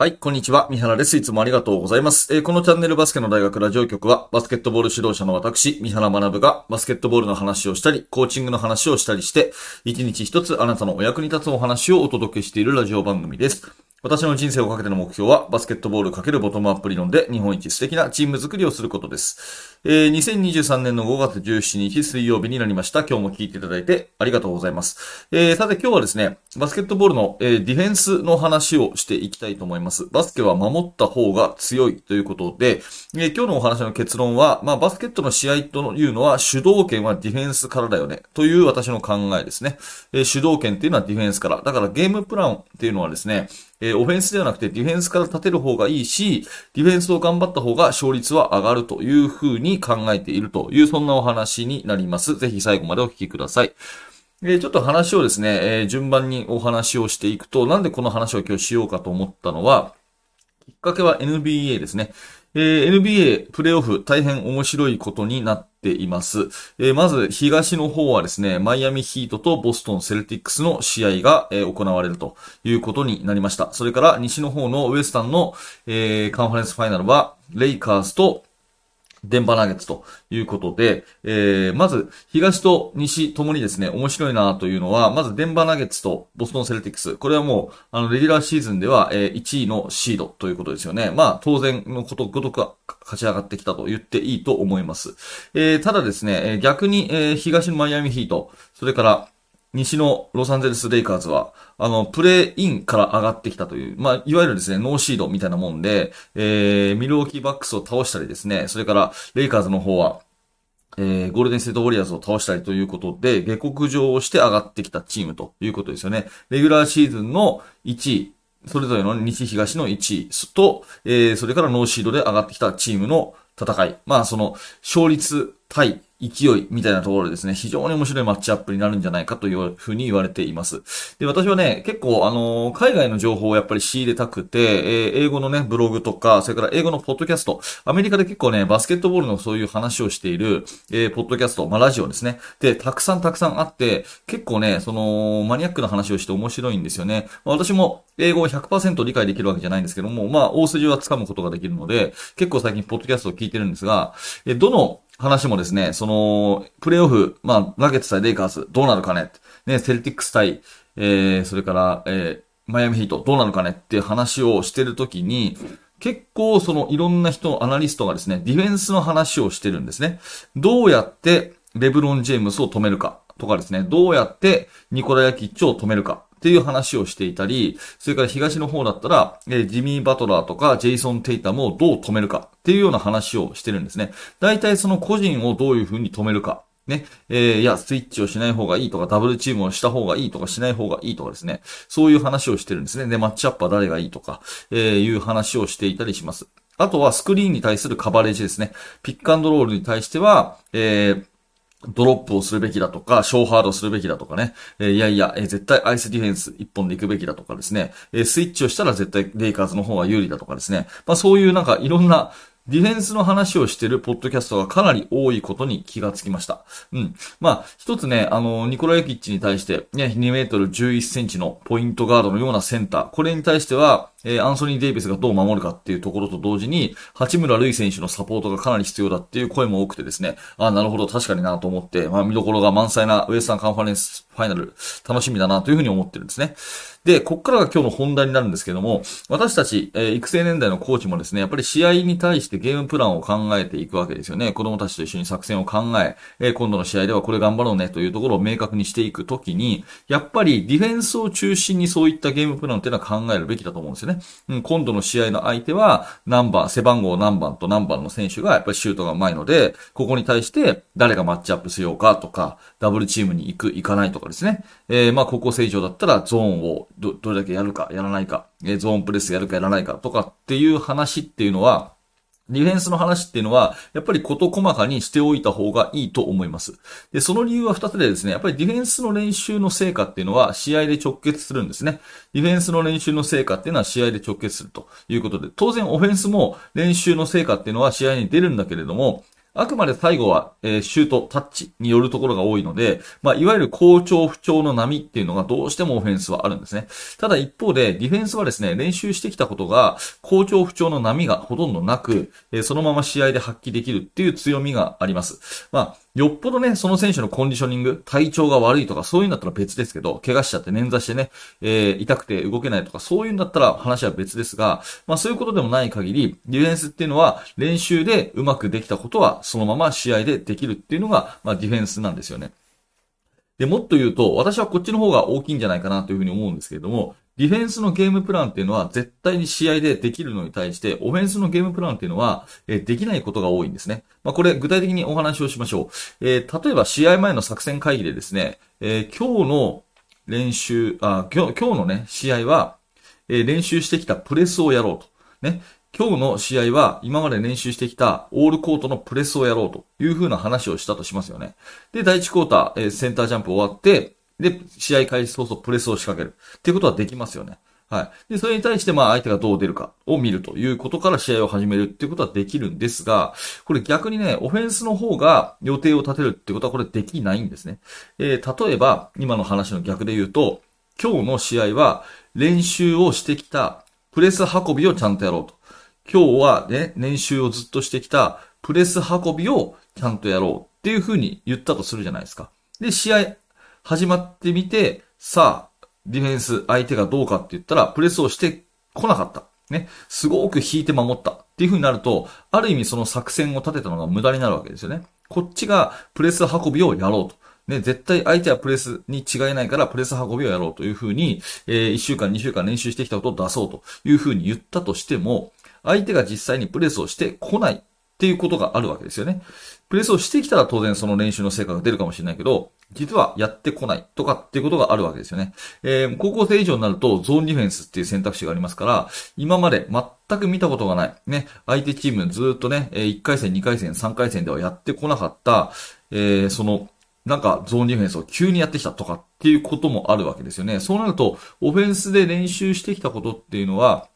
はい、こんにちは。三原です。いつもありがとうございます。えーこのチャンネルバスケの大学ラジオ局は、バスケットボール指導者の私、三原学が、バスケットボールの話をしたり、コーチングの話をしたりして、一日一つあなたのお役に立つお話をお届けしているラジオ番組です。私の人生をかけての目標は、バスケットボール×ボトムアップ理論で日本一素敵なチーム作りをすることです。えー2023年の5月17日水曜日になりました。今日も聞いていただいてありがとうございます。えーさて今日はですね、バスケットボールの、えーディフェンスの話をしていきたいと思います。バスケは守った方が強いということで、えー今日のお話の結論は、まあ、バスケットの試合というのは主導権はディフェンスからだよね、という私の考えですね。えー主導権っていうのはディフェンスから。だからゲームプランっていうのはですね、えーオフェンスではなくてディフェンスから立てる方がいいし、ディフェンスを頑張った方が勝率は上がるというふうに考えているという、そんなお話になります。ぜひ最後までお聞きください。えちょっと話をですね、えー順番にお話をしていくと、なんでこの話を今日しようかと思ったのは、きっかけは NBA ですね。えー NBA プレイオフ大変面白いことになっています。えーまず東の方はですね、マイアミヒートとボストンセルティックスの試合が、えー行われるということになりました。それから西の方のウエスタンの、えーカンファレンスファイナルは、レイカーズとデンバーナゲッツということで、えー、まず、東と西ともにですね、面白いなというのは、まずデンバーナゲッツとボストンセルティックス。これはもう、あの、レギュラーシーズンでは、えー1位のシードということですよね。まあ、当然のことごとくは勝ち上がってきたと言っていいと思います。えー、ただですね、え逆に、えー東のマイアミヒート、それから、西のロサンゼルスレイカーズは、あの、プレイインから上がってきたという、まあ、いわゆるですね、ノーシードみたいなもんで、えー、ミルウォーキーバックスを倒したりですね、それから、レイカーズの方は、えー、ゴールデンステートウォリアーズを倒したりということで、下克上をして上がってきたチームということですよね。レギュラーシーズンの1位、それぞれの西東の1位と、えー、それからノーシードで上がってきたチームの戦い。まあ、その、勝率対勢いみたいなところですね、非常に面白いマッチアップになるんじゃないかというふうに言われています。で、私はね、結構、あの海外の情報をやっぱり仕入れたくて、えー英語のね、ブログとか、それから英語のポッドキャスト、アメリカで結構ね、バスケットボールのそういう話をしている、えーポッドキャスト、まあ、ラジオですね。で、たくさんたくさんあって、結構ね、その、マニアックな話をして面白いんですよね。まあ私も英語を100%理解できるわけじゃないんですけども、まあ、大筋は掴むことができるので、結構最近ポッドキャストを聞いてるんですが、えどの話もですね、その、プレイオフ、まあ、ナゲッツ対レイカーズ、どうなるかね。ね、セルティックス対、えー、それから、えー、マイアミヒート、どうなるかねっていう話をしてるときに、結構そのいろんな人、アナリストがですね、ディフェンスの話をしてるんですね。どうやってレブロン・ジェームスを止めるかとかですね、どうやってニコラ・ヤキッチを止めるかっていう話をしていたり、それから東の方だったら、えージミー・バトラーとかジェイソン・テイタムをどう止めるかっていうような話をしてるんですね。大体その個人をどういうふうに止めるか。ね。えーいや、スイッチをしない方がいいとか、ダブルチームをした方がいいとか、しない方がいいとかですね。そういう話をしてるんですね。で、マッチアップは誰がいいとか、えーいう話をしていたりします。あとはスクリーンに対するカバレージですね。ピックアンドロールに対しては、えードロップをするべきだとか、ショーハードするべきだとかね。えいやいや、え絶対アイスディフェンス一本で行くべきだとかですね。えスイッチをしたら絶対レイカーズの方が有利だとかですね。まあそういうなんかいろんなディフェンスの話をしてるポッドキャストがかなり多いことに気がつきました。うん。まあ、一つね、あの、ニコラ・ヨキッチに対して、ね、2メートル11センチのポイントガードのようなセンター。これに対しては、えーアンソニー・デイビスがどう守るかっていうところと同時に、八村塁選手のサポートがかなり必要だっていう声も多くてですね、あなるほど、確かになと思って、まあ、見どころが満載なウエスタンカンファレンスファイナル、楽しみだなというふうに思ってるんですね。で、こっからが今日の本題になるんですけども、私たち、えー育成年代のコーチもですね、やっぱり試合に対してゲームプランを考えていくわけですよね。子供たちと一緒に作戦を考え、えー今度の試合ではこれ頑張ろうねというところを明確にしていくときに、やっぱりディフェンスを中心にそういったゲームプランっていうのは考えるべきだと思うんですよね。うん、今度の試合の相手は何番、背番号何番と何番の選手がやっぱりシュートが上手いので、ここに対して誰がマッチアップしようかとか、ダブルチームに行く、行かないとかですね。えーまあ、高校生以上だったらゾーンをど、どれだけやるか、やらないか、えゾーンプレスやるかやらないかとかっていう話っていうのは、ディフェンスの話っていうのは、やっぱり事細かにしておいた方がいいと思います。で、その理由は二つでですね、やっぱりディフェンスの練習の成果っていうのは試合で直結するんですね。ディフェンスの練習の成果っていうのは試合で直結するということで、当然オフェンスも練習の成果っていうのは試合に出るんだけれども、あくまで最後は、えー、シュート、タッチによるところが多いので、まあ、いわゆる好調不調の波っていうのがどうしてもオフェンスはあるんですね。ただ一方で、ディフェンスはですね、練習してきたことが、好調不調の波がほとんどなく、えー、そのまま試合で発揮できるっていう強みがあります。まあ、よっぽどね、その選手のコンディショニング、体調が悪いとか、そういうんだったら別ですけど、怪我しちゃって捻挫してね、えー、痛くて動けないとか、そういうんだったら話は別ですが、まあそういうことでもない限り、ディフェンスっていうのは、練習でうまくできたことは、そのまま試合でできるっていうのが、まあディフェンスなんですよね。で、もっと言うと、私はこっちの方が大きいんじゃないかなというふうに思うんですけれども、ディフェンスのゲームプランっていうのは絶対に試合でできるのに対して、オフェンスのゲームプランっていうのは、えできないことが多いんですね。まあ、これ具体的にお話をしましょう。えー、例えば試合前の作戦会議でですね、えー、今日の練習、あ、今日、今日のね、試合は、えー、練習してきたプレスをやろうと。ね。今日の試合は今まで練習してきたオールコートのプレスをやろうという風な話をしたとしますよね。で、第1クォーター、えー、センタージャンプ終わって、で、試合開始早々プレスを仕掛ける。っていうことはできますよね。はい。で、それに対してまあ相手がどう出るかを見るということから試合を始めるっていうことはできるんですが、これ逆にね、オフェンスの方が予定を立てるってことはこれできないんですね。えー、例えば、今の話の逆で言うと、今日の試合は練習をしてきたプレス運びをちゃんとやろうと。今日はね、練習をずっとしてきたプレス運びをちゃんとやろうっていうふうに言ったとするじゃないですか。で、試合始まってみて、さあ、ディフェンス、相手がどうかって言ったら、プレスをしてこなかった。ね。すごく引いて守った。っていう風になると、ある意味その作戦を立てたのが無駄になるわけですよね。こっちがプレス運びをやろうと。ね、絶対相手はプレスに違いないからプレス運びをやろうという風に、えー、1週間、2週間練習してきたことを出そうという風に言ったとしても、相手が実際にプレスをしてこないっていうことがあるわけですよね。プレスをしてきたら当然その練習の成果が出るかもしれないけど、実はやってこないとかっていうことがあるわけですよね。えー、高校生以上になるとゾーンディフェンスっていう選択肢がありますから、今まで全く見たことがない。ね、相手チームずっとね、1回戦、2回戦、3回戦ではやってこなかった、えー、その、なんかゾーンディフェンスを急にやってきたとかっていうこともあるわけですよね。そうなると、オフェンスで練習してきたことっていうのは、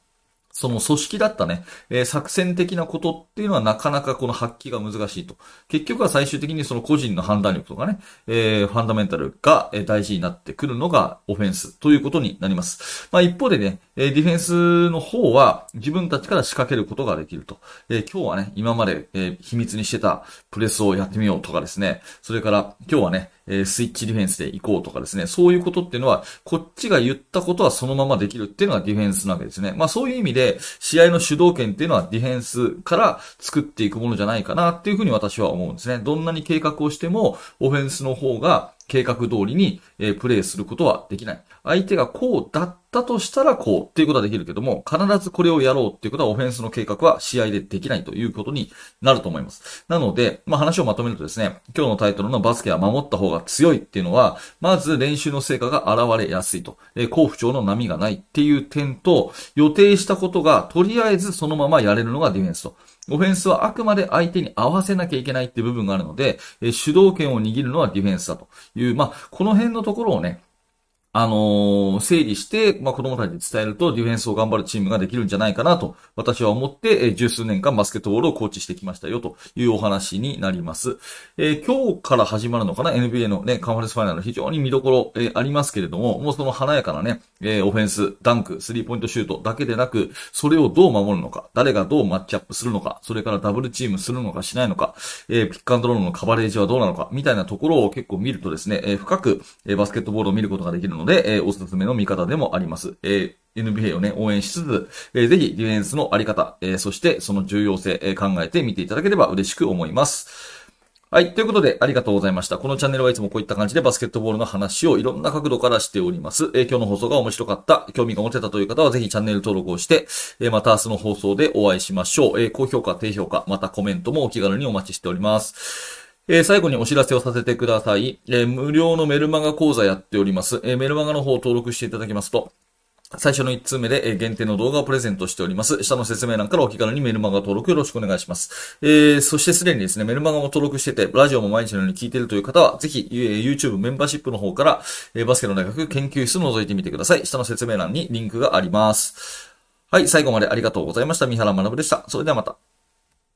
その組織だったね、えー、作戦的なことっていうのはなかなかこの発揮が難しいと。結局は最終的にその個人の判断力とかね、えー、ファンダメンタルが大事になってくるのがオフェンスということになります。まあ一方でね、えディフェンスの方は自分たちから仕掛けることができると。えー、今日はね、今まで、え秘密にしてたプレスをやってみようとかですね、それから今日はね、えスイッチディフェンスで行こうとかですね、そういうことっていうのは、こっちが言ったことはそのままできるっていうのがディフェンスなわけですね。まあそういう意味で、試合の主導権っていうのはディフェンスから作っていくものじゃないかなっていうふうに私は思うんですね。どんなに計画をしても、オフェンスの方が計画通りに、え、プレイすることはできない。相手がこうだったとしたらこうっていうことはできるけども、必ずこれをやろうっていうことはオフェンスの計画は試合でできないということになると思います。なので、まあ話をまとめるとですね、今日のタイトルのバスケは守った方が強いっていうのは、まず練習の成果が現れやすいと。えー、好不調の波がないっていう点と、予定したことがとりあえずそのままやれるのがディフェンスと。オフェンスはあくまで相手に合わせなきゃいけないっていう部分があるので、え主導権を握るのはディフェンスだという、まあ、この辺のところをね、あのー、整理して、まあ、子供たちに伝えるとディフェンスを頑張るチームができるんじゃないかなと、私は思って、えー、十数年間バスケットボールをコーチしてきましたよというお話になります。えー、今日から始まるのかな ?NBA のね、カンファレンスファイナル非常に見どころ、えー、ありますけれども、もうその華やかなね、えー、オフェンス、ダンク、スリーポイントシュートだけでなく、それをどう守るのか、誰がどうマッチアップするのか、それからダブルチームするのかしないのか、えー、ピックアンドロールのカバレージはどうなのか、みたいなところを結構見るとですね、えー、深く、えー、バスケットボールを見ることができるので、えー、おすすめめの見方でもあります。えー NBA をね、応援しつつ、えー、ぜひディフェンスのあり方、えー、そしてその重要性、えー、考えてみていただければ嬉しく思います。はい。ということで、ありがとうございました。このチャンネルはいつもこういった感じでバスケットボールの話をいろんな角度からしております。えー、今日の放送が面白かった、興味が持てたという方はぜひチャンネル登録をして、えー、また明日の放送でお会いしましょう。えー、高評価、低評価、またコメントもお気軽にお待ちしております。えー、最後にお知らせをさせてください。えー、無料のメルマガ講座やっております。えー、メルマガの方を登録していただきますと、最初の1通目で、限定の動画をプレゼントしております。下の説明欄からお気軽にメルマガ登録よろしくお願いします。えー、そしてすでにですね、メルマガも登録してて、ラジオも毎日のように聞いているという方は、ぜひ、え、YouTube メンバーシップの方から、え、バスケの大学研究室を覗いてみてください。下の説明欄にリンクがあります。はい、最後までありがとうございました。三原学でした。それではまた。